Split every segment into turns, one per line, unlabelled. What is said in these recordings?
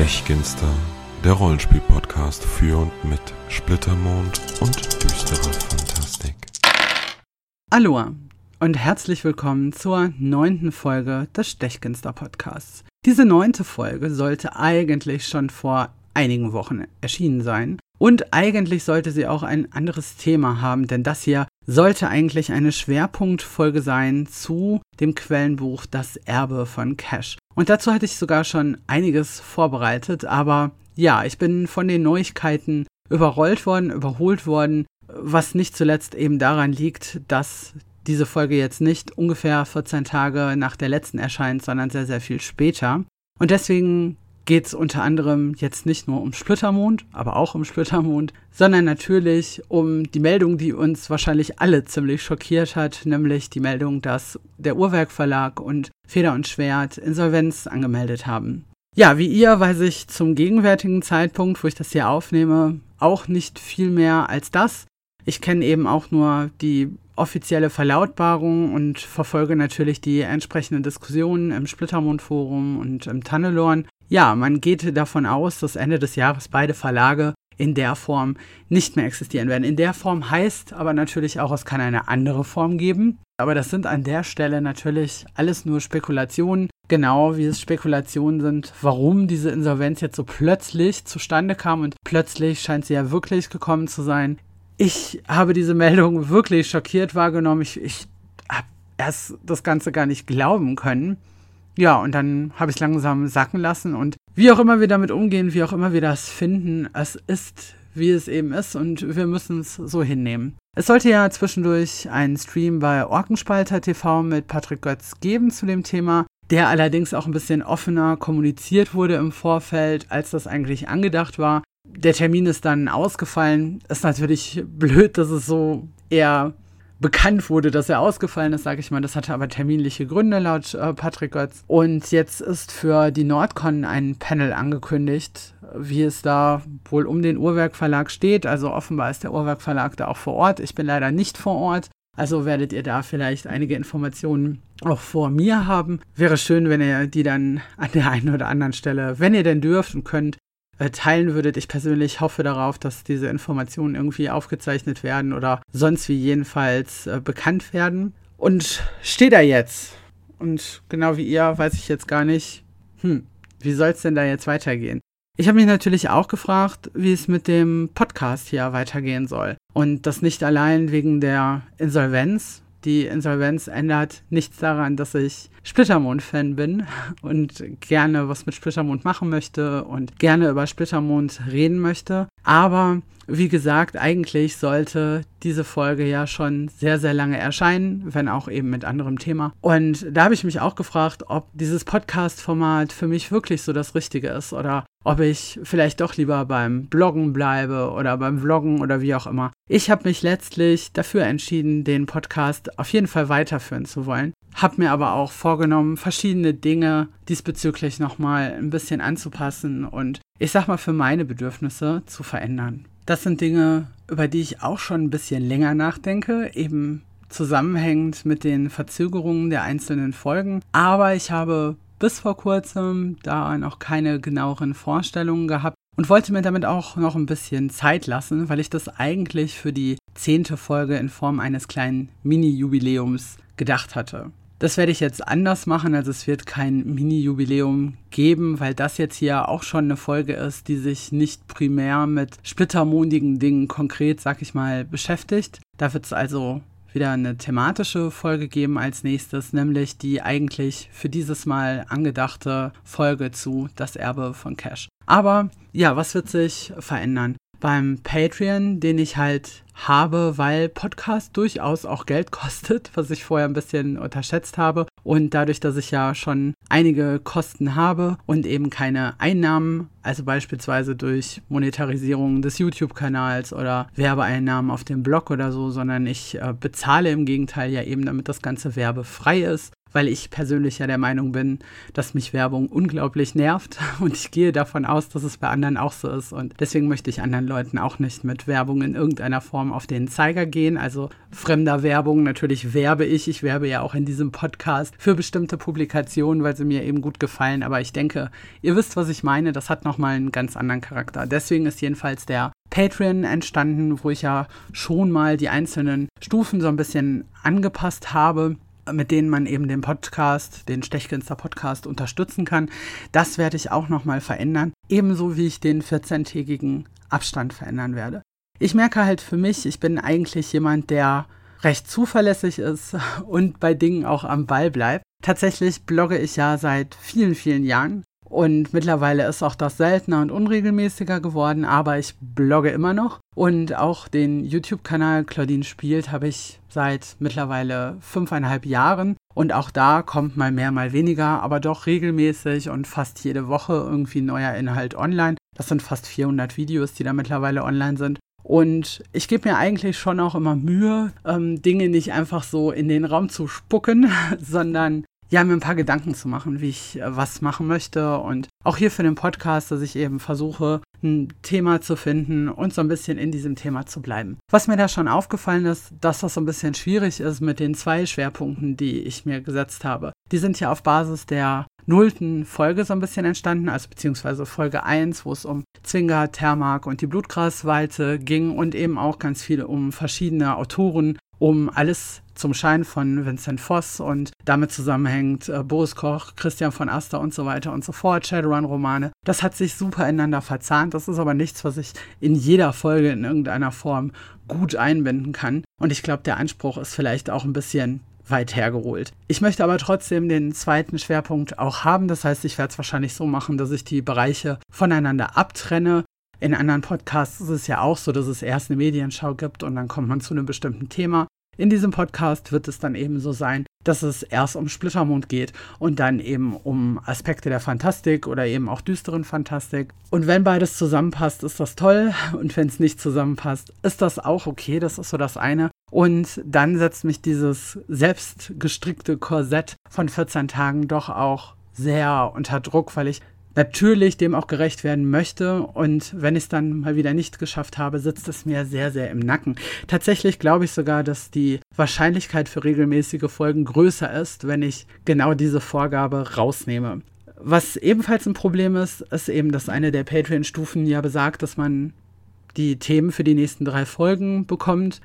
Stechginster, der Rollenspiel-Podcast für und mit Splittermond und düsterer Fantastik.
Aloha und herzlich willkommen zur neunten Folge des Stechginster Podcasts. Diese neunte Folge sollte eigentlich schon vor einigen Wochen erschienen sein. Und eigentlich sollte sie auch ein anderes Thema haben, denn das hier sollte eigentlich eine Schwerpunktfolge sein zu dem Quellenbuch Das Erbe von Cash. Und dazu hatte ich sogar schon einiges vorbereitet, aber ja, ich bin von den Neuigkeiten überrollt worden, überholt worden, was nicht zuletzt eben daran liegt, dass diese Folge jetzt nicht ungefähr 14 Tage nach der letzten erscheint, sondern sehr, sehr viel später. Und deswegen geht es unter anderem jetzt nicht nur um Splittermond, aber auch um Splittermond, sondern natürlich um die Meldung, die uns wahrscheinlich alle ziemlich schockiert hat, nämlich die Meldung, dass der Uhrwerk Verlag und Feder und Schwert Insolvenz angemeldet haben. Ja, wie ihr weiß ich zum gegenwärtigen Zeitpunkt, wo ich das hier aufnehme, auch nicht viel mehr als das. Ich kenne eben auch nur die offizielle Verlautbarung und verfolge natürlich die entsprechenden Diskussionen im Splittermond-Forum und im Tannelorn ja, man geht davon aus, dass Ende des Jahres beide Verlage in der Form nicht mehr existieren werden. In der Form heißt aber natürlich auch, es kann eine andere Form geben. Aber das sind an der Stelle natürlich alles nur Spekulationen, genau wie es Spekulationen sind, warum diese Insolvenz jetzt so plötzlich zustande kam und plötzlich scheint sie ja wirklich gekommen zu sein. Ich habe diese Meldung wirklich schockiert wahrgenommen. Ich, ich habe erst das Ganze gar nicht glauben können. Ja, und dann habe ich es langsam sacken lassen und wie auch immer wir damit umgehen, wie auch immer wir das finden, es ist, wie es eben ist und wir müssen es so hinnehmen. Es sollte ja zwischendurch einen Stream bei Orkenspalter TV mit Patrick Götz geben zu dem Thema, der allerdings auch ein bisschen offener kommuniziert wurde im Vorfeld, als das eigentlich angedacht war. Der Termin ist dann ausgefallen. Ist natürlich blöd, dass es so eher bekannt wurde, dass er ausgefallen ist, sage ich mal. Das hatte aber terminliche Gründe laut äh, Patrick Götz. Und jetzt ist für die Nordcon ein Panel angekündigt, wie es da wohl um den Uhrwerk Verlag steht. Also offenbar ist der Uhrwerk Verlag da auch vor Ort. Ich bin leider nicht vor Ort. Also werdet ihr da vielleicht einige Informationen auch vor mir haben. Wäre schön, wenn ihr die dann an der einen oder anderen Stelle, wenn ihr denn dürft und könnt, äh, teilen würdet. Ich persönlich hoffe darauf, dass diese Informationen irgendwie aufgezeichnet werden oder sonst wie jedenfalls äh, bekannt werden. Und steht da jetzt. Und genau wie ihr weiß ich jetzt gar nicht, hm, wie soll es denn da jetzt weitergehen? Ich habe mich natürlich auch gefragt, wie es mit dem Podcast hier weitergehen soll. Und das nicht allein wegen der Insolvenz, die Insolvenz ändert nichts daran, dass ich Splittermond-Fan bin und gerne was mit Splittermond machen möchte und gerne über Splittermond reden möchte. Aber wie gesagt, eigentlich sollte diese Folge ja schon sehr, sehr lange erscheinen, wenn auch eben mit anderem Thema. Und da habe ich mich auch gefragt, ob dieses Podcast-Format für mich wirklich so das Richtige ist oder ob ich vielleicht doch lieber beim Bloggen bleibe oder beim Vloggen oder wie auch immer. Ich habe mich letztlich dafür entschieden, den Podcast auf jeden Fall weiterführen zu wollen. Habe mir aber auch vorgenommen, verschiedene Dinge diesbezüglich nochmal ein bisschen anzupassen und ich sag mal für meine Bedürfnisse zu verändern. Das sind Dinge, über die ich auch schon ein bisschen länger nachdenke, eben zusammenhängend mit den Verzögerungen der einzelnen Folgen. Aber ich habe bis vor kurzem da noch keine genaueren Vorstellungen gehabt und wollte mir damit auch noch ein bisschen Zeit lassen, weil ich das eigentlich für die zehnte Folge in Form eines kleinen Mini-Jubiläums gedacht hatte. Das werde ich jetzt anders machen, also es wird kein Mini-Jubiläum geben, weil das jetzt hier auch schon eine Folge ist, die sich nicht primär mit splittermondigen Dingen konkret, sag ich mal, beschäftigt. Da wird es also wieder eine thematische Folge geben als nächstes, nämlich die eigentlich für dieses Mal angedachte Folge zu Das Erbe von Cash. Aber ja, was wird sich verändern? Beim Patreon, den ich halt habe, weil Podcast durchaus auch Geld kostet, was ich vorher ein bisschen unterschätzt habe. Und dadurch, dass ich ja schon einige Kosten habe und eben keine Einnahmen, also beispielsweise durch Monetarisierung des YouTube-Kanals oder Werbeeinnahmen auf dem Blog oder so, sondern ich äh, bezahle im Gegenteil ja eben, damit das Ganze werbefrei ist weil ich persönlich ja der Meinung bin, dass mich Werbung unglaublich nervt. Und ich gehe davon aus, dass es bei anderen auch so ist. Und deswegen möchte ich anderen Leuten auch nicht mit Werbung in irgendeiner Form auf den Zeiger gehen, also fremder Werbung. Natürlich werbe ich, ich werbe ja auch in diesem Podcast für bestimmte Publikationen, weil sie mir eben gut gefallen, aber ich denke, ihr wisst, was ich meine, das hat nochmal einen ganz anderen Charakter. Deswegen ist jedenfalls der Patreon entstanden, wo ich ja schon mal die einzelnen Stufen so ein bisschen angepasst habe mit denen man eben den Podcast, den Stechginster Podcast unterstützen kann. Das werde ich auch nochmal verändern, ebenso wie ich den 14-tägigen Abstand verändern werde. Ich merke halt für mich, ich bin eigentlich jemand, der recht zuverlässig ist und bei Dingen auch am Ball bleibt. Tatsächlich blogge ich ja seit vielen, vielen Jahren und mittlerweile ist auch das seltener und unregelmäßiger geworden, aber ich blogge immer noch. Und auch den YouTube-Kanal Claudine spielt habe ich seit mittlerweile fünfeinhalb Jahren. Und auch da kommt mal mehr, mal weniger, aber doch regelmäßig und fast jede Woche irgendwie neuer Inhalt online. Das sind fast 400 Videos, die da mittlerweile online sind. Und ich gebe mir eigentlich schon auch immer Mühe, ähm, Dinge nicht einfach so in den Raum zu spucken, sondern ja, mir ein paar Gedanken zu machen, wie ich äh, was machen möchte. Und auch hier für den Podcast, dass ich eben versuche, ein Thema zu finden und so ein bisschen in diesem Thema zu bleiben. Was mir da schon aufgefallen ist, dass das so ein bisschen schwierig ist mit den zwei Schwerpunkten, die ich mir gesetzt habe. Die sind ja auf Basis der nullten Folge so ein bisschen entstanden, also beziehungsweise Folge 1, wo es um Zwinger, Thermark und die Blutgrasweite ging und eben auch ganz viel um verschiedene Autoren, um alles zum Schein von Vincent Voss und damit zusammenhängt äh, Boris Koch, Christian von Aster und so weiter und so fort, Shadowrun-Romane. Das hat sich super ineinander verzahnt. Das ist aber nichts, was ich in jeder Folge in irgendeiner Form gut einbinden kann. Und ich glaube, der Anspruch ist vielleicht auch ein bisschen weit hergeholt. Ich möchte aber trotzdem den zweiten Schwerpunkt auch haben. Das heißt, ich werde es wahrscheinlich so machen, dass ich die Bereiche voneinander abtrenne. In anderen Podcasts ist es ja auch so, dass es erst eine Medienschau gibt und dann kommt man zu einem bestimmten Thema. In diesem Podcast wird es dann eben so sein, dass es erst um Splittermond geht und dann eben um Aspekte der Fantastik oder eben auch düsteren Fantastik. Und wenn beides zusammenpasst, ist das toll. Und wenn es nicht zusammenpasst, ist das auch okay. Das ist so das eine. Und dann setzt mich dieses selbstgestrickte Korsett von 14 Tagen doch auch sehr unter Druck, weil ich natürlich dem auch gerecht werden möchte. Und wenn ich es dann mal wieder nicht geschafft habe, sitzt es mir sehr, sehr im Nacken. Tatsächlich glaube ich sogar, dass die Wahrscheinlichkeit für regelmäßige Folgen größer ist, wenn ich genau diese Vorgabe rausnehme. Was ebenfalls ein Problem ist, ist eben, dass eine der Patreon-Stufen ja besagt, dass man die Themen für die nächsten drei Folgen bekommt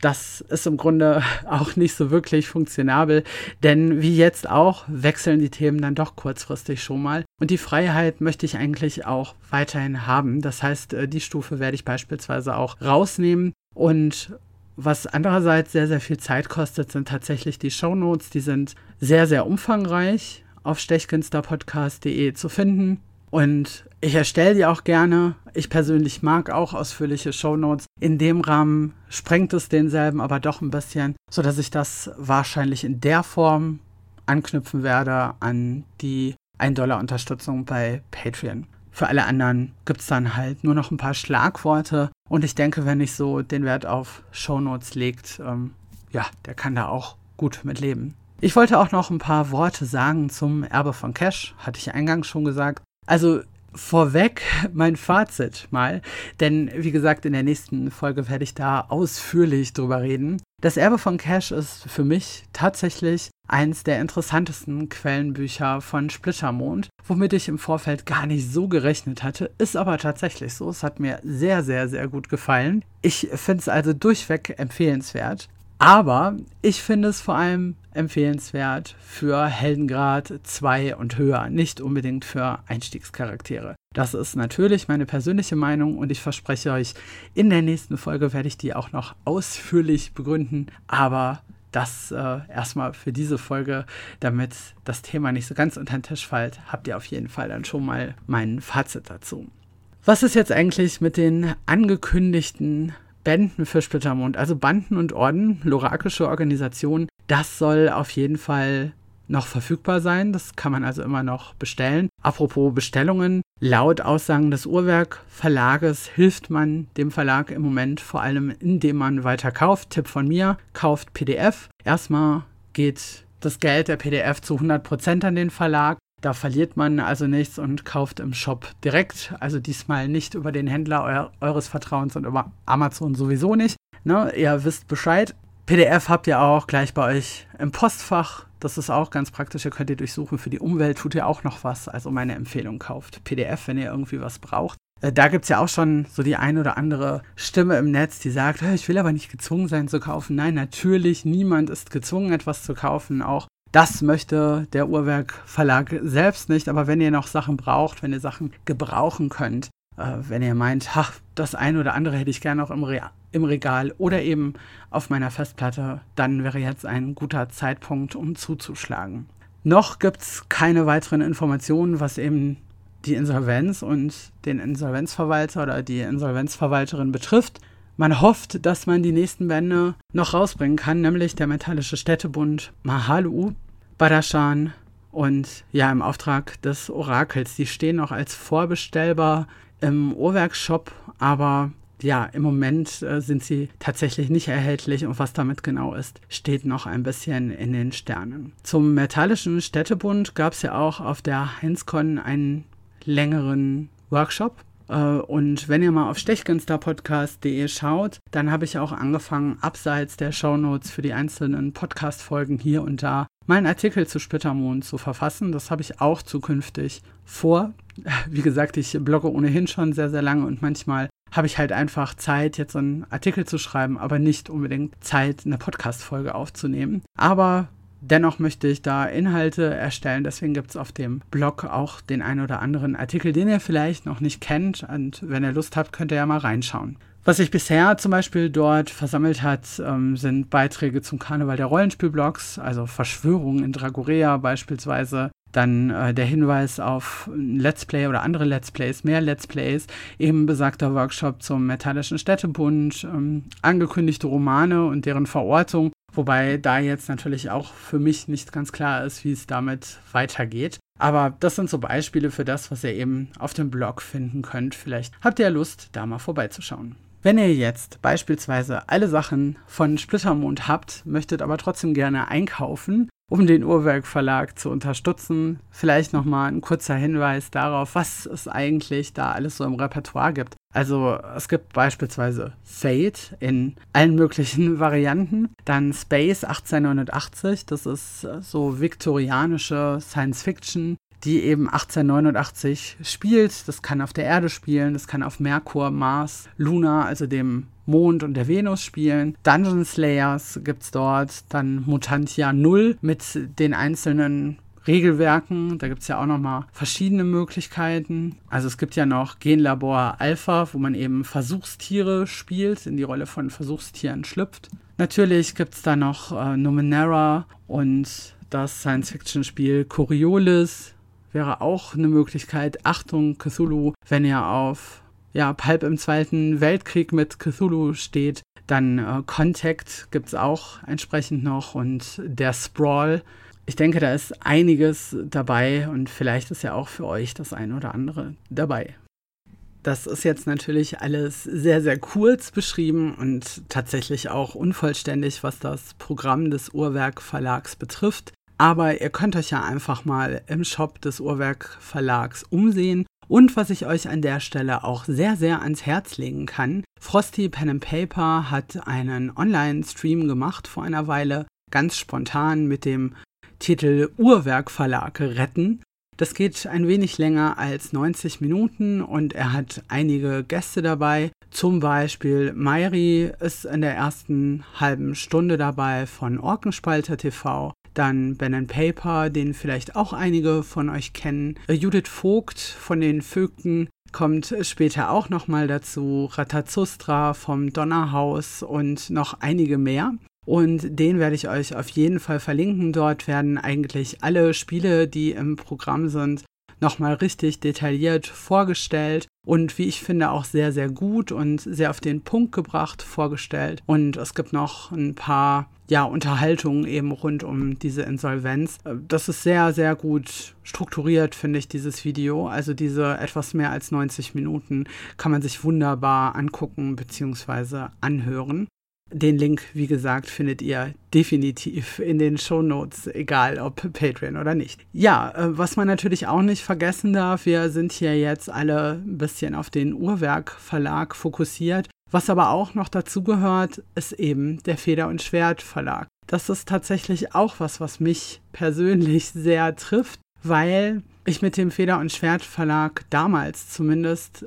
das ist im Grunde auch nicht so wirklich funktionabel, denn wie jetzt auch wechseln die Themen dann doch kurzfristig schon mal. Und die Freiheit möchte ich eigentlich auch weiterhin haben. Das heißt, äh, die Stufe werde ich beispielsweise auch rausnehmen und was andererseits sehr, sehr viel Zeit kostet, sind tatsächlich die Shownotes. Die sind sehr, sehr umfangreich auf stechkinsterpodcast.de zu finden. Und ich erstelle die auch gerne. Ich persönlich mag auch ausführliche Shownotes. In dem Rahmen sprengt es denselben aber doch ein bisschen, sodass ich das wahrscheinlich in der Form anknüpfen werde an die 1-Dollar-Unterstützung bei Patreon. Für alle anderen gibt es dann halt nur noch ein paar Schlagworte. Und ich denke, wenn ich so den Wert auf Shownotes legt, ähm, ja, der kann da auch gut mit leben. Ich wollte auch noch ein paar Worte sagen zum Erbe von Cash, hatte ich eingangs schon gesagt. Also vorweg mein Fazit mal, denn wie gesagt, in der nächsten Folge werde ich da ausführlich drüber reden. Das Erbe von Cash ist für mich tatsächlich eins der interessantesten Quellenbücher von Splittermond, womit ich im Vorfeld gar nicht so gerechnet hatte, ist aber tatsächlich so. Es hat mir sehr, sehr, sehr gut gefallen. Ich finde es also durchweg empfehlenswert. Aber ich finde es vor allem empfehlenswert für Heldengrad 2 und höher, nicht unbedingt für Einstiegscharaktere. Das ist natürlich meine persönliche Meinung und ich verspreche euch, in der nächsten Folge werde ich die auch noch ausführlich begründen, aber das äh, erstmal für diese Folge, damit das Thema nicht so ganz unter den Tisch fällt, habt ihr auf jeden Fall dann schon mal mein Fazit dazu. Was ist jetzt eigentlich mit den angekündigten Bänden für Splittermond, also Banden und Orden, lorakische Organisationen, das soll auf jeden Fall noch verfügbar sein. Das kann man also immer noch bestellen. Apropos Bestellungen, laut Aussagen des Uhrwerk Verlages hilft man dem Verlag im Moment vor allem, indem man weiter kauft. Tipp von mir, kauft PDF. Erstmal geht das Geld der PDF zu 100% an den Verlag. Da verliert man also nichts und kauft im Shop direkt. Also diesmal nicht über den Händler eu eures Vertrauens und über Amazon sowieso nicht. Ne? Ihr wisst Bescheid. PDF habt ihr auch gleich bei euch im Postfach. Das ist auch ganz praktisch. Ihr könnt ihr durchsuchen. Für die Umwelt tut ihr auch noch was. Also meine Empfehlung kauft PDF, wenn ihr irgendwie was braucht. Äh, da gibt es ja auch schon so die ein oder andere Stimme im Netz, die sagt, ich will aber nicht gezwungen sein zu kaufen. Nein, natürlich, niemand ist gezwungen, etwas zu kaufen. Auch das möchte der Uhrwerk Verlag selbst nicht. Aber wenn ihr noch Sachen braucht, wenn ihr Sachen gebrauchen könnt, äh, wenn ihr meint, ach, das eine oder andere hätte ich gerne auch im, Re im Regal oder eben auf meiner Festplatte, dann wäre jetzt ein guter Zeitpunkt, um zuzuschlagen. Noch gibt es keine weiteren Informationen, was eben die Insolvenz und den Insolvenzverwalter oder die Insolvenzverwalterin betrifft. Man hofft, dass man die nächsten Bände noch rausbringen kann, nämlich der Metallische Städtebund Mahalu, Badashan und ja, im Auftrag des Orakels. Die stehen noch als vorbestellbar im Uhrwerkshop, aber ja, im Moment äh, sind sie tatsächlich nicht erhältlich und was damit genau ist, steht noch ein bisschen in den Sternen. Zum Metallischen Städtebund gab es ja auch auf der Heinzcon einen längeren Workshop. Äh, und wenn ihr mal auf stechkünstlerpodcast.de schaut, dann habe ich auch angefangen, abseits der Shownotes für die einzelnen Podcast-Folgen hier und da meinen Artikel zu Splittermond zu verfassen. Das habe ich auch zukünftig vor. Wie gesagt, ich blogge ohnehin schon sehr, sehr lange und manchmal habe ich halt einfach Zeit, jetzt einen Artikel zu schreiben, aber nicht unbedingt Zeit, eine Podcast-Folge aufzunehmen. Aber Dennoch möchte ich da Inhalte erstellen, deswegen gibt es auf dem Blog auch den ein oder anderen Artikel, den ihr vielleicht noch nicht kennt. Und wenn ihr Lust habt, könnt ihr ja mal reinschauen. Was sich bisher zum Beispiel dort versammelt hat, ähm, sind Beiträge zum Karneval der Rollenspielblogs, also Verschwörungen in Dragorea beispielsweise. Dann äh, der Hinweis auf Let's Play oder andere Let's Plays, mehr Let's Plays, eben besagter Workshop zum Metallischen Städtebund, ähm, angekündigte Romane und deren Verortung, wobei da jetzt natürlich auch für mich nicht ganz klar ist, wie es damit weitergeht. Aber das sind so Beispiele für das, was ihr eben auf dem Blog finden könnt. Vielleicht habt ihr Lust, da mal vorbeizuschauen. Wenn ihr jetzt beispielsweise alle Sachen von Splittermond habt, möchtet aber trotzdem gerne einkaufen, um den Uhrwerk Verlag zu unterstützen, vielleicht nochmal ein kurzer Hinweis darauf, was es eigentlich da alles so im Repertoire gibt. Also es gibt beispielsweise Fate in allen möglichen Varianten, dann Space 1889, das ist so viktorianische Science Fiction, die eben 1889 spielt. Das kann auf der Erde spielen, das kann auf Merkur, Mars, Luna, also dem Mond und der Venus spielen. Dungeon Slayers gibt es dort, dann Mutantia 0 mit den einzelnen Regelwerken. Da gibt es ja auch nochmal verschiedene Möglichkeiten. Also es gibt ja noch Genlabor Alpha, wo man eben Versuchstiere spielt, in die Rolle von Versuchstieren schlüpft. Natürlich gibt es da noch äh, Numenera und das Science-Fiction-Spiel Coriolis, wäre auch eine Möglichkeit. Achtung, Cthulhu, wenn ihr auf ja, Pulp im Zweiten Weltkrieg mit Cthulhu steht, dann äh, Contact gibt es auch entsprechend noch und der Sprawl. Ich denke, da ist einiges dabei und vielleicht ist ja auch für euch das eine oder andere dabei. Das ist jetzt natürlich alles sehr, sehr kurz beschrieben und tatsächlich auch unvollständig, was das Programm des Uhrwerk Verlags betrifft. Aber ihr könnt euch ja einfach mal im Shop des Uhrwerk Verlags umsehen. Und was ich euch an der Stelle auch sehr, sehr ans Herz legen kann, Frosty Pen and Paper hat einen Online-Stream gemacht vor einer Weile, ganz spontan mit dem Titel Uhrwerk Verlag retten. Das geht ein wenig länger als 90 Minuten und er hat einige Gäste dabei. Zum Beispiel Mairi ist in der ersten halben Stunde dabei von Orkenspalter TV. Dann Ben Paper, den vielleicht auch einige von euch kennen. Äh, Judith Vogt von den Vögten kommt später auch nochmal dazu. Ratazustra vom Donnerhaus und noch einige mehr. Und den werde ich euch auf jeden Fall verlinken. Dort werden eigentlich alle Spiele, die im Programm sind, nochmal richtig detailliert vorgestellt und wie ich finde auch sehr, sehr gut und sehr auf den Punkt gebracht vorgestellt. Und es gibt noch ein paar ja, Unterhaltungen eben rund um diese Insolvenz. Das ist sehr, sehr gut strukturiert, finde ich, dieses Video. Also diese etwas mehr als 90 Minuten kann man sich wunderbar angucken bzw. anhören. Den Link, wie gesagt, findet ihr definitiv in den Show Notes, egal ob Patreon oder nicht. Ja, äh, was man natürlich auch nicht vergessen darf, wir sind hier jetzt alle ein bisschen auf den Uhrwerk Verlag fokussiert. Was aber auch noch dazu gehört, ist eben der Feder- und Schwert Verlag. Das ist tatsächlich auch was, was mich persönlich sehr trifft, weil ich mit dem Feder- und Schwert Verlag damals zumindest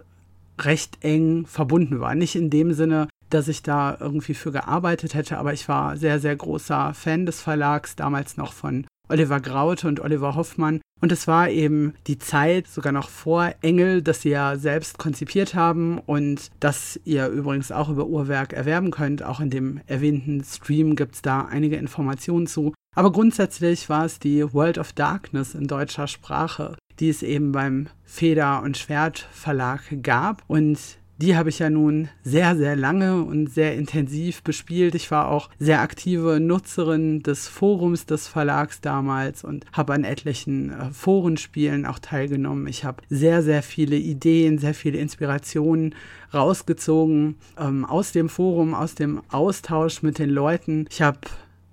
recht eng verbunden war. Nicht in dem Sinne, dass ich da irgendwie für gearbeitet hätte, aber ich war sehr, sehr großer Fan des Verlags, damals noch von Oliver Graute und Oliver Hoffmann. Und es war eben die Zeit, sogar noch vor Engel, das sie ja selbst konzipiert haben und das ihr übrigens auch über Uhrwerk erwerben könnt. Auch in dem erwähnten Stream gibt es da einige Informationen zu. Aber grundsätzlich war es die World of Darkness in deutscher Sprache, die es eben beim Feder- und Schwert Verlag gab. Und die habe ich ja nun sehr, sehr lange und sehr intensiv bespielt. Ich war auch sehr aktive Nutzerin des Forums des Verlags damals und habe an etlichen äh, Forenspielen auch teilgenommen. Ich habe sehr, sehr viele Ideen, sehr viele Inspirationen rausgezogen ähm, aus dem Forum, aus dem Austausch mit den Leuten. Ich habe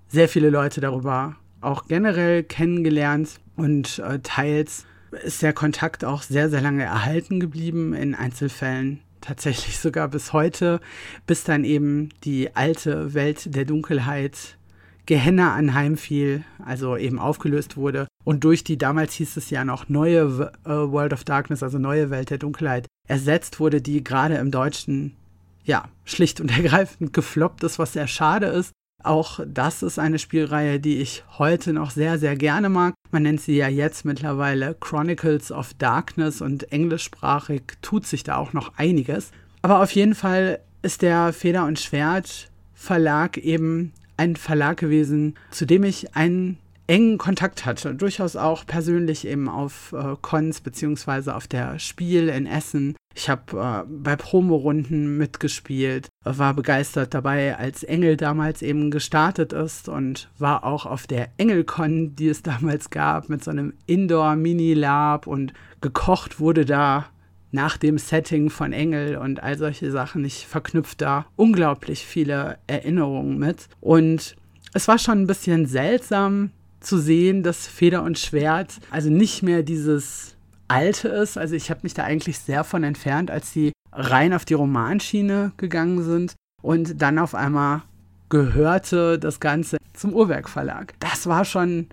sehr viele Leute darüber auch generell kennengelernt und äh, teils ist der Kontakt auch sehr, sehr lange erhalten geblieben. In Einzelfällen tatsächlich sogar bis heute, bis dann eben die alte Welt der Dunkelheit Gehenna anheimfiel, also eben aufgelöst wurde und durch die damals hieß es ja noch neue äh, World of Darkness, also neue Welt der Dunkelheit, ersetzt wurde, die gerade im Deutschen ja schlicht und ergreifend gefloppt ist, was sehr schade ist. Auch das ist eine Spielreihe, die ich heute noch sehr, sehr gerne mag. Man nennt sie ja jetzt mittlerweile Chronicles of Darkness und englischsprachig tut sich da auch noch einiges. Aber auf jeden Fall ist der Feder und Schwert Verlag eben ein Verlag gewesen, zu dem ich einen engen Kontakt hatte, durchaus auch persönlich eben auf äh, Cons beziehungsweise auf der Spiel in Essen. Ich habe äh, bei Promorunden mitgespielt, war begeistert dabei, als Engel damals eben gestartet ist und war auch auf der Engelcon, die es damals gab, mit so einem Indoor-Mini-Lab und gekocht wurde da nach dem Setting von Engel und all solche Sachen. Ich verknüpfe da unglaublich viele Erinnerungen mit. Und es war schon ein bisschen seltsam, zu sehen, dass Feder und Schwert also nicht mehr dieses alte ist. Also ich habe mich da eigentlich sehr von entfernt, als sie rein auf die Romanschiene gegangen sind und dann auf einmal gehörte das Ganze zum Uhrwerk Verlag. Das war schon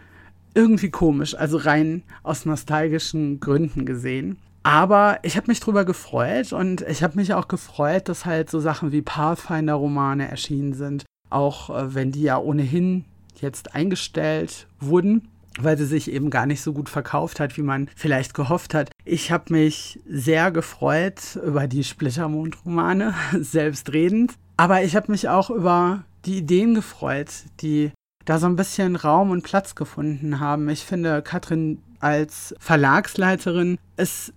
irgendwie komisch, also rein aus nostalgischen Gründen gesehen. Aber ich habe mich drüber gefreut und ich habe mich auch gefreut, dass halt so Sachen wie Pathfinder-Romane erschienen sind, auch äh, wenn die ja ohnehin jetzt eingestellt wurden weil sie sich eben gar nicht so gut verkauft hat, wie man vielleicht gehofft hat. Ich habe mich sehr gefreut über die Splittermond-Romane, selbstredend. Aber ich habe mich auch über die Ideen gefreut, die da so ein bisschen Raum und Platz gefunden haben. Ich finde, Katrin als Verlagsleiterin ist,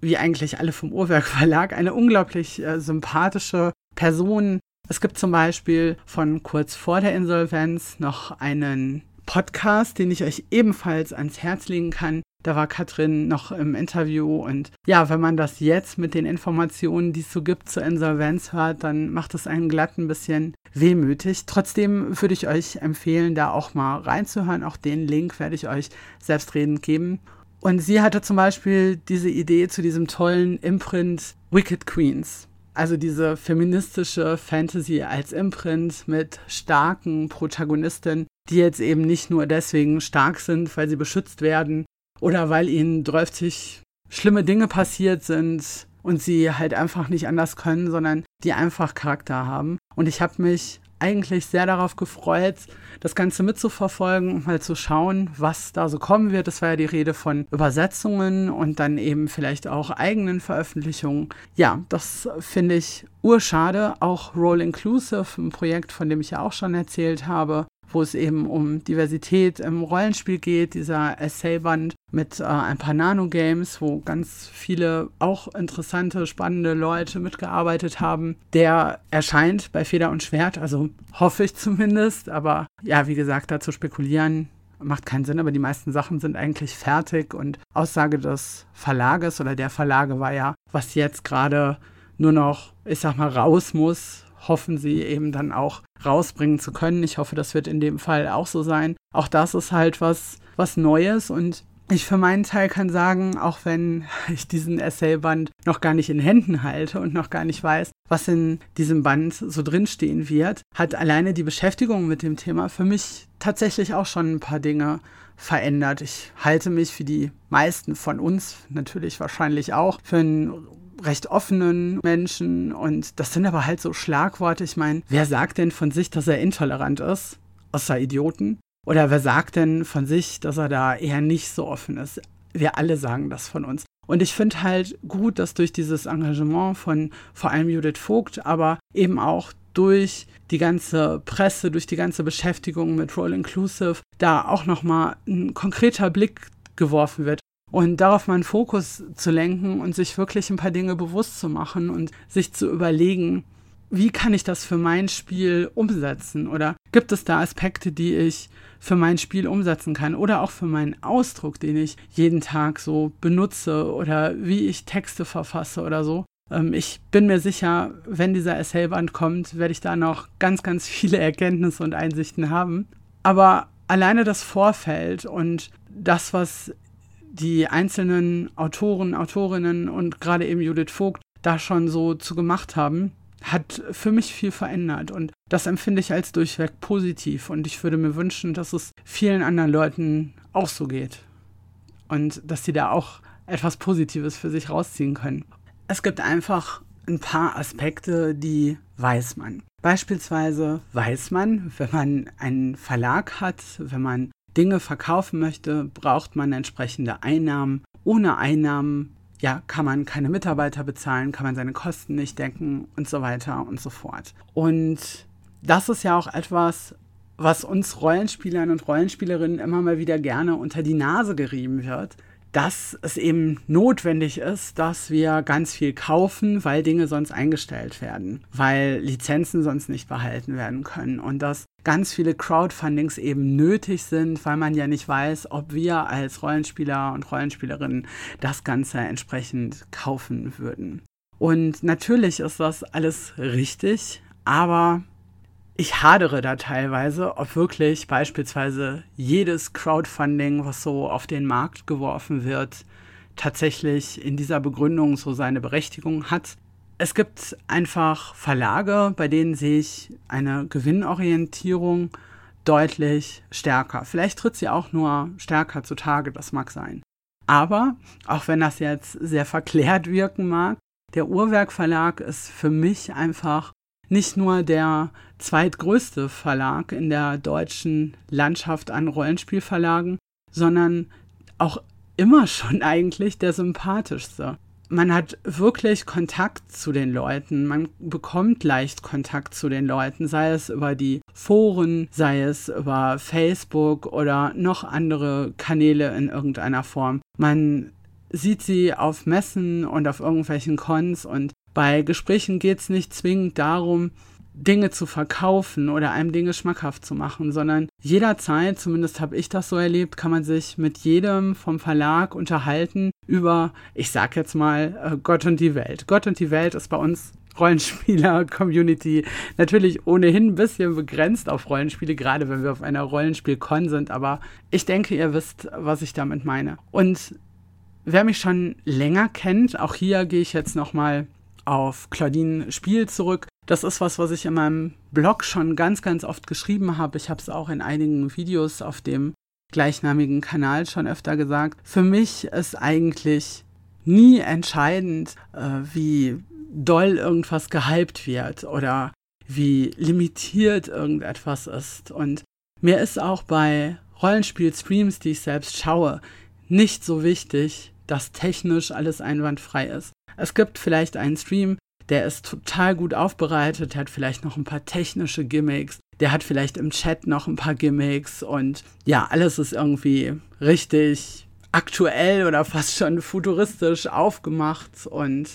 wie eigentlich alle vom Uhrwerk Verlag, eine unglaublich äh, sympathische Person, es gibt zum Beispiel von kurz vor der Insolvenz noch einen Podcast, den ich euch ebenfalls ans Herz legen kann. Da war Katrin noch im Interview und ja, wenn man das jetzt mit den Informationen, die es so gibt zur Insolvenz hört, dann macht es einen glatt ein bisschen wehmütig. Trotzdem würde ich euch empfehlen, da auch mal reinzuhören. Auch den Link werde ich euch selbstredend geben. Und sie hatte zum Beispiel diese Idee zu diesem tollen Imprint Wicked Queens. Also diese feministische Fantasy als Imprint mit starken Protagonisten, die jetzt eben nicht nur deswegen stark sind, weil sie beschützt werden oder weil ihnen 30 schlimme Dinge passiert sind und sie halt einfach nicht anders können, sondern die einfach Charakter haben. Und ich habe mich eigentlich sehr darauf gefreut, das Ganze mitzuverfolgen und mal zu schauen, was da so kommen wird. Es war ja die Rede von Übersetzungen und dann eben vielleicht auch eigenen Veröffentlichungen. Ja, das finde ich urschade. Auch Roll Inclusive, ein Projekt, von dem ich ja auch schon erzählt habe, wo es eben um Diversität im Rollenspiel geht, dieser Essayband mit äh, ein paar Nano-Games, wo ganz viele auch interessante, spannende Leute mitgearbeitet haben. Der erscheint bei Feder und Schwert, also hoffe ich zumindest, aber ja, wie gesagt, dazu spekulieren macht keinen Sinn, aber die meisten Sachen sind eigentlich fertig. Und Aussage des Verlages oder der Verlage war ja, was jetzt gerade nur noch, ich sag mal, raus muss, hoffen sie eben dann auch rausbringen zu können. Ich hoffe, das wird in dem Fall auch so sein. Auch das ist halt was, was Neues und ich für meinen Teil kann sagen, auch wenn ich diesen Essayband noch gar nicht in Händen halte und noch gar nicht weiß, was in diesem Band so drinstehen wird, hat alleine die Beschäftigung mit dem Thema für mich tatsächlich auch schon ein paar Dinge verändert. Ich halte mich für die meisten von uns natürlich wahrscheinlich auch für einen recht offenen Menschen und das sind aber halt so Schlagworte. Ich meine, wer sagt denn von sich, dass er intolerant ist? Außer Idioten. Oder wer sagt denn von sich, dass er da eher nicht so offen ist? Wir alle sagen das von uns. Und ich finde halt gut, dass durch dieses Engagement von vor allem Judith Vogt, aber eben auch durch die ganze Presse, durch die ganze Beschäftigung mit Roll Inclusive, da auch nochmal ein konkreter Blick geworfen wird und darauf mal einen Fokus zu lenken und sich wirklich ein paar Dinge bewusst zu machen und sich zu überlegen, wie kann ich das für mein Spiel umsetzen? Oder gibt es da Aspekte, die ich für mein Spiel umsetzen kann? Oder auch für meinen Ausdruck, den ich jeden Tag so benutze oder wie ich Texte verfasse oder so? Ähm, ich bin mir sicher, wenn dieser Essayband kommt, werde ich da noch ganz, ganz viele Erkenntnisse und Einsichten haben. Aber alleine das Vorfeld und das, was die einzelnen Autoren, Autorinnen und gerade eben Judith Vogt da schon so zu gemacht haben, hat für mich viel verändert und das empfinde ich als durchweg positiv und ich würde mir wünschen, dass es vielen anderen Leuten auch so geht und dass sie da auch etwas Positives für sich rausziehen können. Es gibt einfach ein paar Aspekte, die weiß man. Beispielsweise weiß man, wenn man einen Verlag hat, wenn man Dinge verkaufen möchte, braucht man entsprechende Einnahmen. Ohne Einnahmen ja, kann man keine Mitarbeiter bezahlen, kann man seine Kosten nicht decken und so weiter und so fort. Und das ist ja auch etwas, was uns Rollenspielern und Rollenspielerinnen immer mal wieder gerne unter die Nase gerieben wird, dass es eben notwendig ist, dass wir ganz viel kaufen, weil Dinge sonst eingestellt werden, weil Lizenzen sonst nicht behalten werden können und dass ganz viele Crowdfundings eben nötig sind, weil man ja nicht weiß, ob wir als Rollenspieler und Rollenspielerinnen das Ganze entsprechend kaufen würden. Und natürlich ist das alles richtig, aber ich hadere da teilweise, ob wirklich beispielsweise jedes Crowdfunding, was so auf den Markt geworfen wird, tatsächlich in dieser Begründung so seine Berechtigung hat. Es gibt einfach Verlage, bei denen sehe ich eine Gewinnorientierung deutlich stärker. Vielleicht tritt sie auch nur stärker zutage, das mag sein. Aber, auch wenn das jetzt sehr verklärt wirken mag, der Uhrwerk Verlag ist für mich einfach nicht nur der zweitgrößte Verlag in der deutschen Landschaft an Rollenspielverlagen, sondern auch immer schon eigentlich der sympathischste. Man hat wirklich Kontakt zu den Leuten, man bekommt leicht Kontakt zu den Leuten, sei es über die Foren, sei es über Facebook oder noch andere Kanäle in irgendeiner Form. Man sieht sie auf Messen und auf irgendwelchen Cons und bei Gesprächen geht es nicht zwingend darum, Dinge zu verkaufen oder einem Dinge schmackhaft zu machen, sondern jederzeit, zumindest habe ich das so erlebt, kann man sich mit jedem vom Verlag unterhalten über, ich sag jetzt mal, äh, Gott und die Welt. Gott und die Welt ist bei uns Rollenspieler-Community natürlich ohnehin ein bisschen begrenzt auf Rollenspiele, gerade wenn wir auf einer Rollenspiel-Con sind, aber ich denke, ihr wisst, was ich damit meine. Und wer mich schon länger kennt, auch hier gehe ich jetzt nochmal auf Claudine Spiel zurück. Das ist was, was ich in meinem Blog schon ganz, ganz oft geschrieben habe. Ich habe es auch in einigen Videos auf dem gleichnamigen Kanal schon öfter gesagt. Für mich ist eigentlich nie entscheidend, äh, wie doll irgendwas gehypt wird oder wie limitiert irgendetwas ist. Und mir ist auch bei Rollenspiel-Streams, die ich selbst schaue, nicht so wichtig, dass technisch alles einwandfrei ist. Es gibt vielleicht einen Stream, der ist total gut aufbereitet, der hat vielleicht noch ein paar technische Gimmicks, der hat vielleicht im Chat noch ein paar Gimmicks und ja, alles ist irgendwie richtig aktuell oder fast schon futuristisch aufgemacht und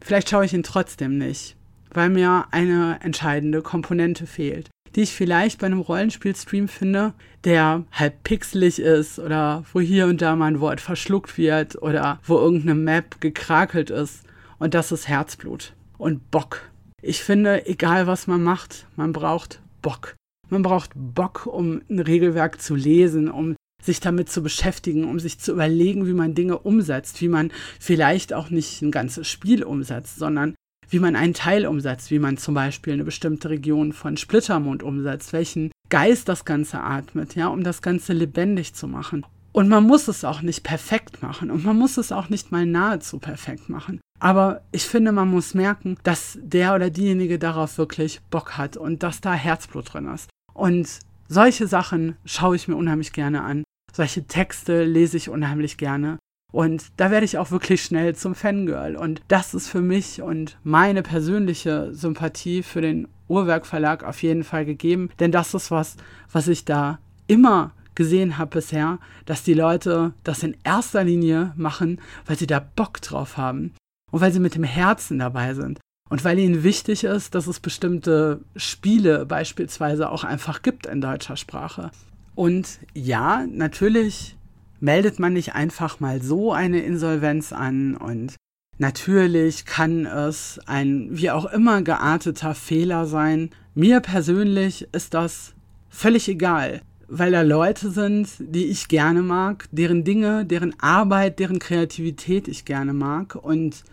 vielleicht schaue ich ihn trotzdem nicht, weil mir eine entscheidende Komponente fehlt die ich vielleicht bei einem Rollenspiel-Stream finde, der halb pixelig ist oder wo hier und da mal ein Wort verschluckt wird oder wo irgendeine Map gekrakelt ist. Und das ist Herzblut und Bock. Ich finde, egal was man macht, man braucht Bock. Man braucht Bock, um ein Regelwerk zu lesen, um sich damit zu beschäftigen, um sich zu überlegen, wie man Dinge umsetzt, wie man vielleicht auch nicht ein ganzes Spiel umsetzt, sondern wie man einen Teil umsetzt, wie man zum Beispiel eine bestimmte Region von Splittermond umsetzt, welchen Geist das Ganze atmet, ja, um das Ganze lebendig zu machen. Und man muss es auch nicht perfekt machen und man muss es auch nicht mal nahezu perfekt machen. Aber ich finde, man muss merken, dass der oder diejenige darauf wirklich Bock hat und dass da Herzblut drin ist. Und solche Sachen schaue ich mir unheimlich gerne an. Solche Texte lese ich unheimlich gerne. Und da werde ich auch wirklich schnell zum Fangirl. Und das ist für mich und meine persönliche Sympathie für den Uhrwerk Verlag auf jeden Fall gegeben. Denn das ist was, was ich da immer gesehen habe bisher, dass die Leute das in erster Linie machen, weil sie da Bock drauf haben und weil sie mit dem Herzen dabei sind und weil ihnen wichtig ist, dass es bestimmte Spiele beispielsweise auch einfach gibt in deutscher Sprache. Und ja, natürlich meldet man nicht einfach mal so eine Insolvenz an und natürlich kann es ein wie auch immer gearteter Fehler sein. Mir persönlich ist das völlig egal, weil da Leute sind, die ich gerne mag, deren Dinge, deren Arbeit, deren Kreativität ich gerne mag und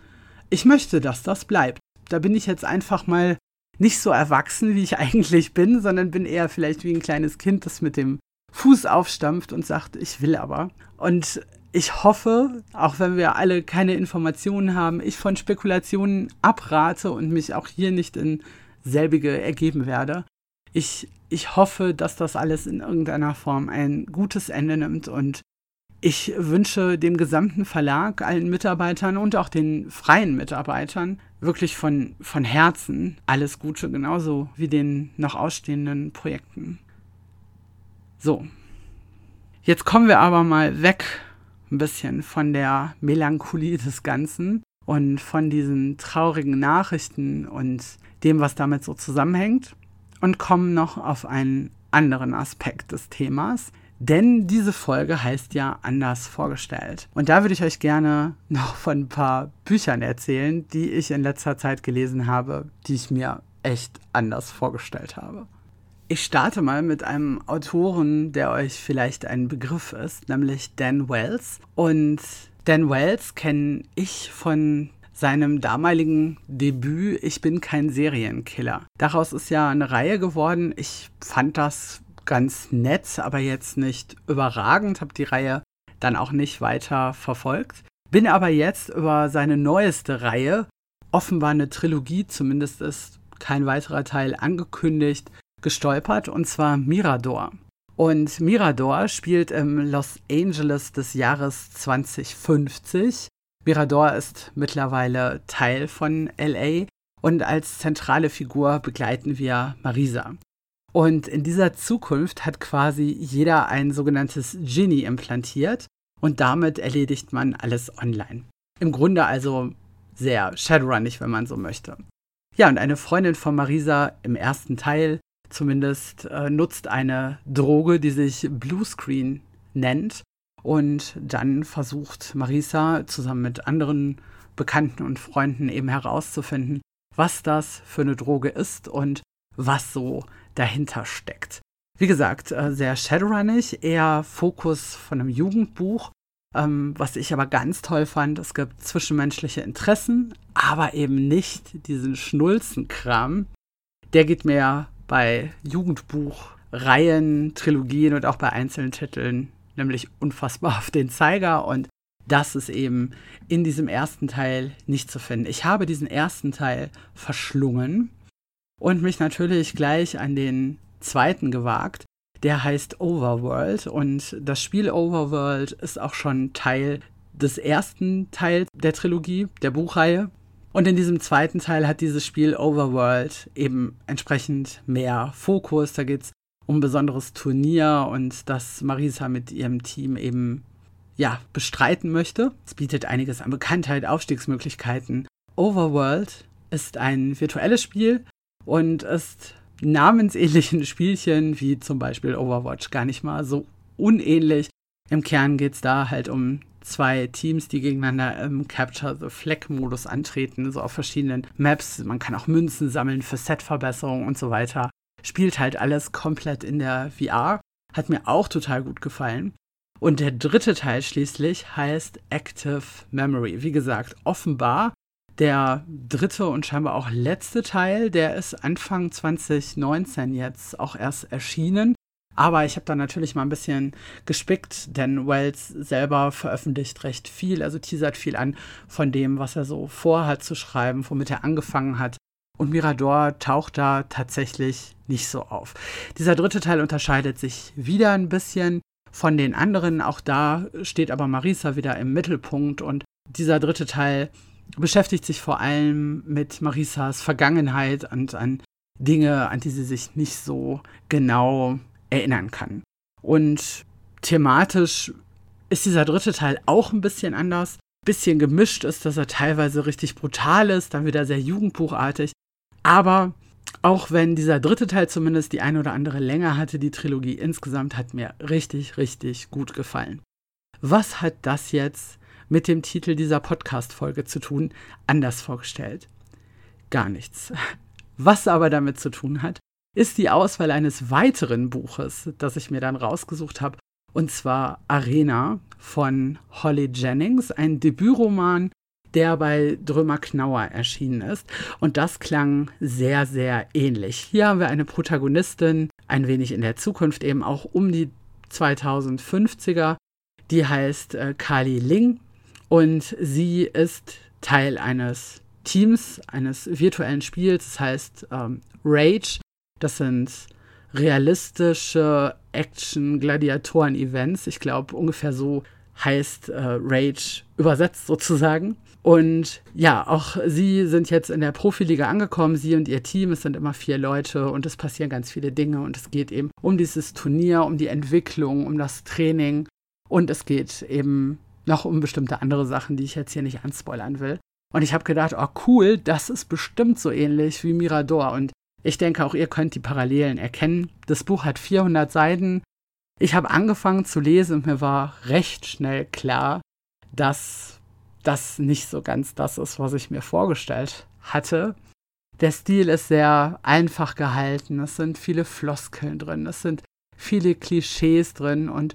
ich möchte, dass das bleibt. Da bin ich jetzt einfach mal nicht so erwachsen, wie ich eigentlich bin, sondern bin eher vielleicht wie ein kleines Kind, das mit dem Fuß aufstampft und sagt, ich will aber. Und ich hoffe, auch wenn wir alle keine Informationen haben, ich von Spekulationen abrate und mich auch hier nicht in selbige ergeben werde. Ich, ich hoffe, dass das alles in irgendeiner Form ein gutes Ende nimmt und ich wünsche dem gesamten Verlag, allen Mitarbeitern und auch den freien Mitarbeitern wirklich von, von Herzen alles Gute, genauso wie den noch ausstehenden Projekten. So, jetzt kommen wir aber mal weg ein bisschen von der Melancholie des Ganzen und von diesen traurigen Nachrichten und dem, was damit so zusammenhängt und kommen noch auf einen anderen Aspekt des Themas. Denn diese Folge heißt ja anders vorgestellt. Und da würde ich euch gerne noch von ein paar Büchern erzählen, die ich in letzter Zeit gelesen habe, die ich mir echt anders vorgestellt habe. Ich starte mal mit einem Autoren, der euch vielleicht ein Begriff ist, nämlich Dan Wells. Und Dan Wells kenne ich von seinem damaligen Debüt Ich bin kein Serienkiller. Daraus ist ja eine Reihe geworden. Ich fand das ganz nett, aber jetzt nicht überragend, habe die Reihe dann auch nicht weiter verfolgt. Bin aber jetzt über seine neueste Reihe, offenbar eine Trilogie, zumindest ist kein weiterer Teil angekündigt, gestolpert, und zwar Mirador. Und Mirador spielt im Los Angeles des Jahres 2050. Mirador ist mittlerweile Teil von LA und als zentrale Figur begleiten wir Marisa. Und in dieser Zukunft hat quasi jeder ein sogenanntes Genie implantiert und damit erledigt man alles online. Im Grunde also sehr Shadowrunnig, wenn man so möchte. Ja, und eine Freundin von Marisa im ersten Teil zumindest äh, nutzt eine Droge, die sich Bluescreen nennt. Und dann versucht Marisa zusammen mit anderen Bekannten und Freunden eben herauszufinden, was das für eine Droge ist und was so dahinter steckt. Wie gesagt, äh, sehr Shadowrunnig, eher Fokus von einem Jugendbuch. Ähm, was ich aber ganz toll fand, es gibt zwischenmenschliche Interessen, aber eben nicht diesen Schnulzenkram. Der geht mir bei Jugendbuchreihen, Trilogien und auch bei einzelnen Titeln nämlich unfassbar auf den Zeiger und das ist eben in diesem ersten Teil nicht zu finden. Ich habe diesen ersten Teil verschlungen und mich natürlich gleich an den zweiten gewagt. Der heißt Overworld und das Spiel Overworld ist auch schon Teil des ersten Teils der Trilogie, der Buchreihe. Und in diesem zweiten Teil hat dieses Spiel Overworld eben entsprechend mehr Fokus. Da geht es um ein besonderes Turnier und das Marisa mit ihrem Team eben ja, bestreiten möchte. Es bietet einiges an Bekanntheit, Aufstiegsmöglichkeiten. Overworld ist ein virtuelles Spiel und ist namensähnlichen Spielchen wie zum Beispiel Overwatch gar nicht mal so unähnlich. Im Kern geht es da halt um zwei Teams, die gegeneinander im Capture the Flag-Modus antreten, so auf verschiedenen Maps. Man kann auch Münzen sammeln für Setverbesserungen und so weiter. Spielt halt alles komplett in der VR. Hat mir auch total gut gefallen. Und der dritte Teil schließlich heißt Active Memory. Wie gesagt, offenbar Der dritte und scheinbar auch letzte Teil, der ist Anfang 2019 jetzt auch erst erschienen. Aber ich habe da natürlich mal ein bisschen gespickt, denn Wells selber veröffentlicht recht viel, also teasert viel an von dem, was er so vorhat zu schreiben, womit er angefangen hat. Und Mirador taucht da tatsächlich nicht so auf. Dieser dritte Teil unterscheidet sich wieder ein bisschen von den anderen. Auch da steht aber Marisa wieder im Mittelpunkt und dieser dritte Teil beschäftigt sich vor allem mit Marisas Vergangenheit und an Dinge, an die sie sich nicht so genau erinnern kann. Und thematisch ist dieser dritte Teil auch ein bisschen anders. Bisschen gemischt ist, dass er teilweise richtig brutal ist, dann wieder sehr jugendbuchartig. Aber auch wenn dieser dritte Teil zumindest die eine oder andere Länge hatte, die Trilogie insgesamt hat mir richtig, richtig gut gefallen. Was hat das jetzt mit dem Titel dieser Podcast-Folge zu tun? Anders vorgestellt. Gar nichts. Was aber damit zu tun hat, ist die Auswahl eines weiteren Buches, das ich mir dann rausgesucht habe, und zwar Arena von Holly Jennings, ein Debütroman, der bei Drömer Knauer erschienen ist. Und das klang sehr, sehr ähnlich. Hier haben wir eine Protagonistin, ein wenig in der Zukunft, eben auch um die 2050er, die heißt äh, Kali Ling und sie ist Teil eines Teams, eines virtuellen Spiels, das heißt ähm, Rage das sind realistische Action-Gladiatoren-Events. Ich glaube, ungefähr so heißt äh, Rage übersetzt sozusagen. Und ja, auch sie sind jetzt in der Profiliga angekommen, sie und ihr Team. Es sind immer vier Leute und es passieren ganz viele Dinge. Und es geht eben um dieses Turnier, um die Entwicklung, um das Training. Und es geht eben noch um bestimmte andere Sachen, die ich jetzt hier nicht anspoilern will. Und ich habe gedacht, oh cool, das ist bestimmt so ähnlich wie Mirador. Und ich denke, auch ihr könnt die Parallelen erkennen. Das Buch hat 400 Seiten. Ich habe angefangen zu lesen und mir war recht schnell klar, dass das nicht so ganz das ist, was ich mir vorgestellt hatte. Der Stil ist sehr einfach gehalten. Es sind viele Floskeln drin. Es sind viele Klischees drin. Und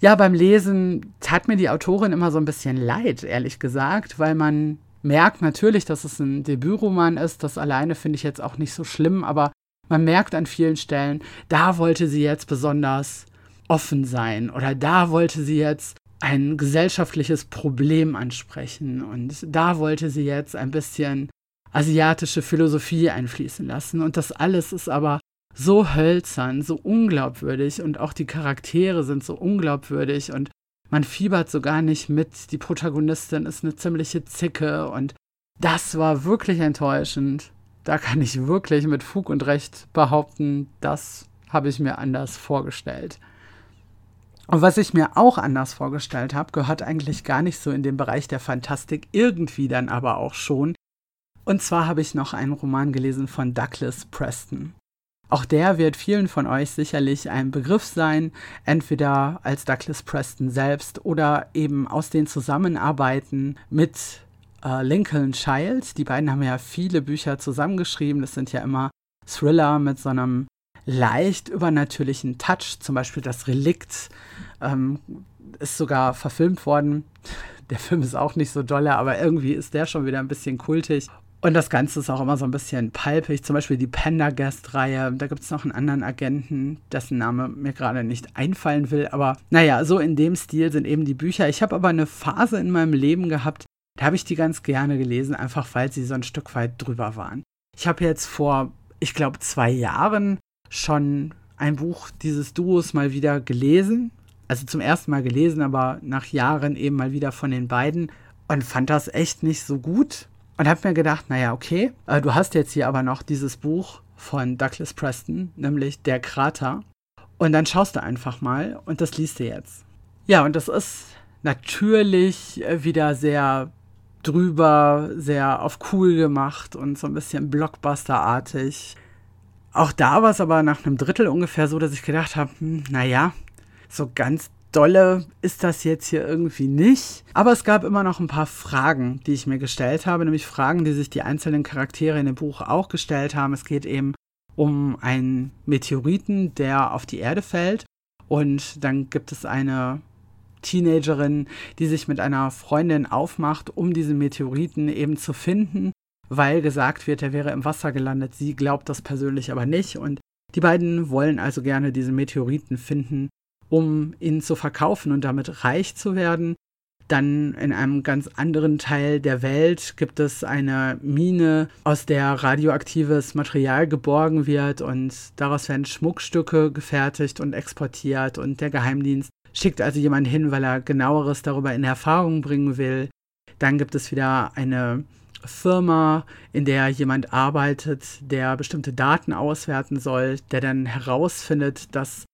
ja, beim Lesen tat mir die Autorin immer so ein bisschen leid, ehrlich gesagt, weil man merkt natürlich, dass es ein Debütroman ist. Das alleine finde ich jetzt auch nicht so schlimm, aber man merkt an vielen Stellen, da wollte sie jetzt besonders offen sein oder da wollte sie jetzt ein gesellschaftliches Problem ansprechen und da wollte sie jetzt ein bisschen asiatische Philosophie einfließen lassen. Und das alles ist aber so hölzern, so unglaubwürdig und auch die Charaktere sind so unglaubwürdig und man fiebert so gar nicht mit. Die Protagonistin ist eine ziemliche Zicke und das war wirklich enttäuschend. Da kann ich wirklich mit Fug und Recht behaupten, das habe ich mir anders vorgestellt. Und was ich mir auch anders vorgestellt habe, gehört eigentlich gar nicht so in den Bereich der Fantastik, irgendwie dann aber auch schon. Und zwar habe ich noch einen Roman gelesen von Douglas Preston. Auch der wird vielen von euch sicherlich ein Begriff sein, entweder als Douglas Preston selbst oder eben aus den Zusammenarbeiten mit äh, Lincoln Childs. Die beiden haben ja viele Bücher zusammengeschrieben. Das sind ja immer Thriller mit so einem leicht übernatürlichen Touch. Zum Beispiel das Relikt ähm, ist sogar verfilmt worden. Der Film ist auch nicht so dolle, aber irgendwie ist der schon wieder ein bisschen kultig. Und das Ganze ist auch immer so ein bisschen palpig. Zum Beispiel die Pendergast-Reihe. Da gibt es noch einen anderen Agenten, dessen Name mir gerade nicht einfallen will. Aber naja, so in dem Stil sind eben die Bücher. Ich habe aber eine Phase in meinem Leben gehabt, da habe ich die ganz gerne gelesen, einfach weil sie so ein Stück weit drüber waren. Ich habe jetzt vor, ich glaube, zwei Jahren schon ein Buch dieses Duos mal wieder gelesen. Also zum ersten Mal gelesen, aber nach Jahren eben mal wieder von den beiden. Und fand das echt nicht so gut und habe mir gedacht, naja, okay, äh, du hast jetzt hier aber noch dieses Buch von Douglas Preston, nämlich Der Krater. Und dann schaust du einfach mal und das liest du jetzt. Ja, und das ist natürlich wieder sehr drüber, sehr auf cool gemacht und so ein bisschen Blockbuster-artig. Auch da war es aber nach einem Drittel ungefähr so, dass ich gedacht habe, hm, naja, so ganz dolle ist das jetzt hier irgendwie nicht. Aber es gab immer noch ein paar Fragen, die ich mir gestellt habe, nämlich Fragen, die sich die einzelnen Charaktere in dem Buch auch gestellt haben. Es geht eben um einen Meteoriten, der auf die Erde fällt. Und dann gibt es eine Teenagerin, die sich mit einer Freundin aufmacht, um diesen Meteoriten eben zu finden, weil gesagt wird, er wäre im Wasser gelandet. Sie glaubt das persönlich aber nicht und die beiden wollen also gerne diesen Meteoriten finden, um ihn zu verkaufen und damit reich zu werden. Dann in einem ganz anderen Teil der Welt gibt es eine Mine, aus der radioaktives Material geborgen wird und daraus werden Schmuckstücke gefertigt und exportiert und der Geheimdienst schickt also jemanden hin, weil er genaueres darüber in Erfahrung bringen will. Dann gibt es wieder eine Firma, in der jemand arbeitet, der bestimmte Daten auswerten soll, der dann herausfindet, dass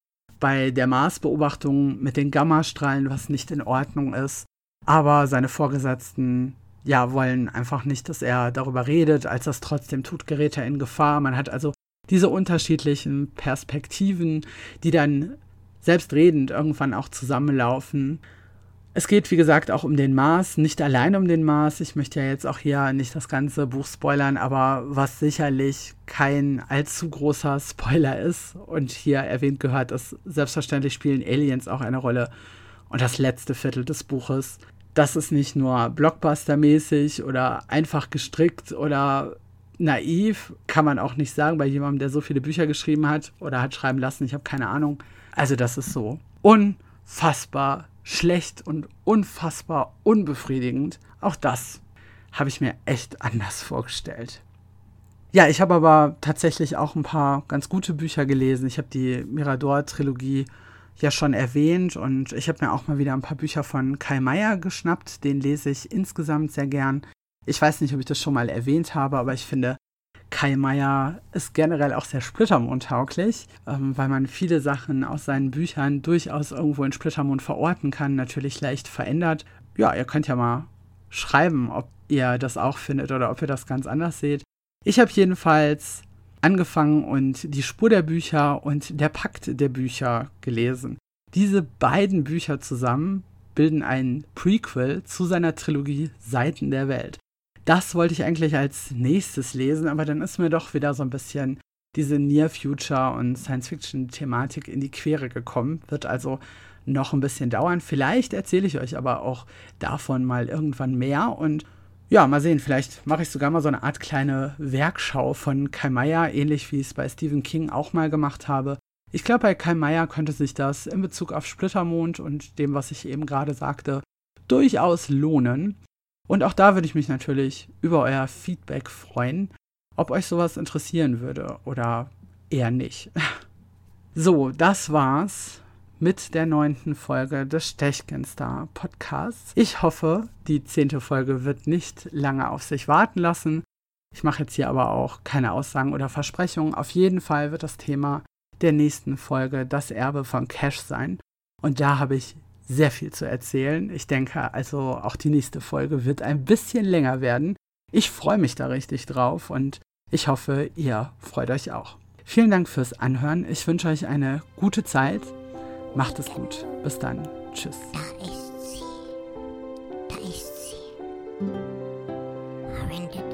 bei der Marsbeobachtung mit den Gammastrahlen was nicht in Ordnung ist. Aber seine Vorgesetzten ja wollen einfach nicht, dass er darüber redet. Als das trotzdem tut, gerät er in Gefahr. Man hat also diese unterschiedlichen Perspektiven, die dann selbstredend irgendwann auch zusammenlaufen. Es geht, wie gesagt, auch um den Mars, nicht allein um den Mars. Ich möchte ja jetzt auch hier nicht das ganze Buch spoilern, aber was sicherlich kein allzu großer Spoiler ist und hier erwähnt gehört, ist selbstverständlich spielen Aliens auch eine Rolle. Und das letzte Viertel des Buches, das ist nicht nur blockbustermäßig oder einfach gestrickt oder naiv, kann man auch nicht sagen bei jemandem, der so viele Bücher geschrieben hat oder hat schreiben lassen. Ich habe keine Ahnung. Also das ist so unfassbar schlecht und unfassbar unbefriedigend. Auch das habe ich mir echt anders vorgestellt. Ja, ich habe aber tatsächlich auch ein paar ganz gute Bücher gelesen. Ich habe die Mirador-Trilogie ja schon erwähnt und ich habe mir auch mal wieder ein paar Bücher von Kai Meier geschnappt. Den lese ich insgesamt sehr gern. Ich weiß nicht, ob ich das schon mal erwähnt habe, aber ich finde, Kai Meier ist generell auch sehr splittermondtauglich, ähm, weil man viele Sachen aus seinen Büchern durchaus irgendwo in Splittermond verorten kann, natürlich leicht verändert. Ja, ihr könnt ja mal schreiben, ob ihr das auch findet oder ob ihr das ganz anders seht. Ich habe jedenfalls angefangen und die Spur der Bücher und der Pakt der Bücher gelesen. Diese beiden Bücher zusammen bilden ein Prequel zu seiner Trilogie Seiten der Welt. Das wollte ich eigentlich als nächstes lesen, aber dann ist mir doch wieder so ein bisschen diese Near Future und Science Fiction Thematik in die Quere gekommen. Wird also noch ein bisschen dauern. Vielleicht erzähle ich euch aber auch davon mal irgendwann mehr und ja, mal sehen, vielleicht mache ich sogar mal so eine Art kleine Werkschau von Kai Meier, ähnlich wie ich es bei Stephen King auch mal gemacht habe. Ich glaube, bei Kai Meier könnte sich das in Bezug auf Splittermond und dem, was ich eben gerade sagte, durchaus lohnen. Und auch da würde ich mich natürlich über euer Feedback freuen, ob euch sowas interessieren würde oder eher nicht. So, das war's mit der neunten Folge des Stechkenstar Podcasts. Ich hoffe, die zehnte Folge wird nicht lange auf sich warten lassen. Ich mache jetzt hier aber auch keine Aussagen oder Versprechungen. Auf jeden Fall wird das Thema der nächsten Folge das Erbe von Cash sein. Und da habe ich sehr viel zu erzählen. Ich denke also, auch die nächste Folge wird ein bisschen länger werden. Ich freue mich da richtig drauf und ich hoffe, ihr freut euch auch. Vielen Dank fürs Anhören. Ich wünsche euch eine gute Zeit. Macht es gut. Bis dann. Tschüss.
Da ist sie. Da ist sie. Verwendet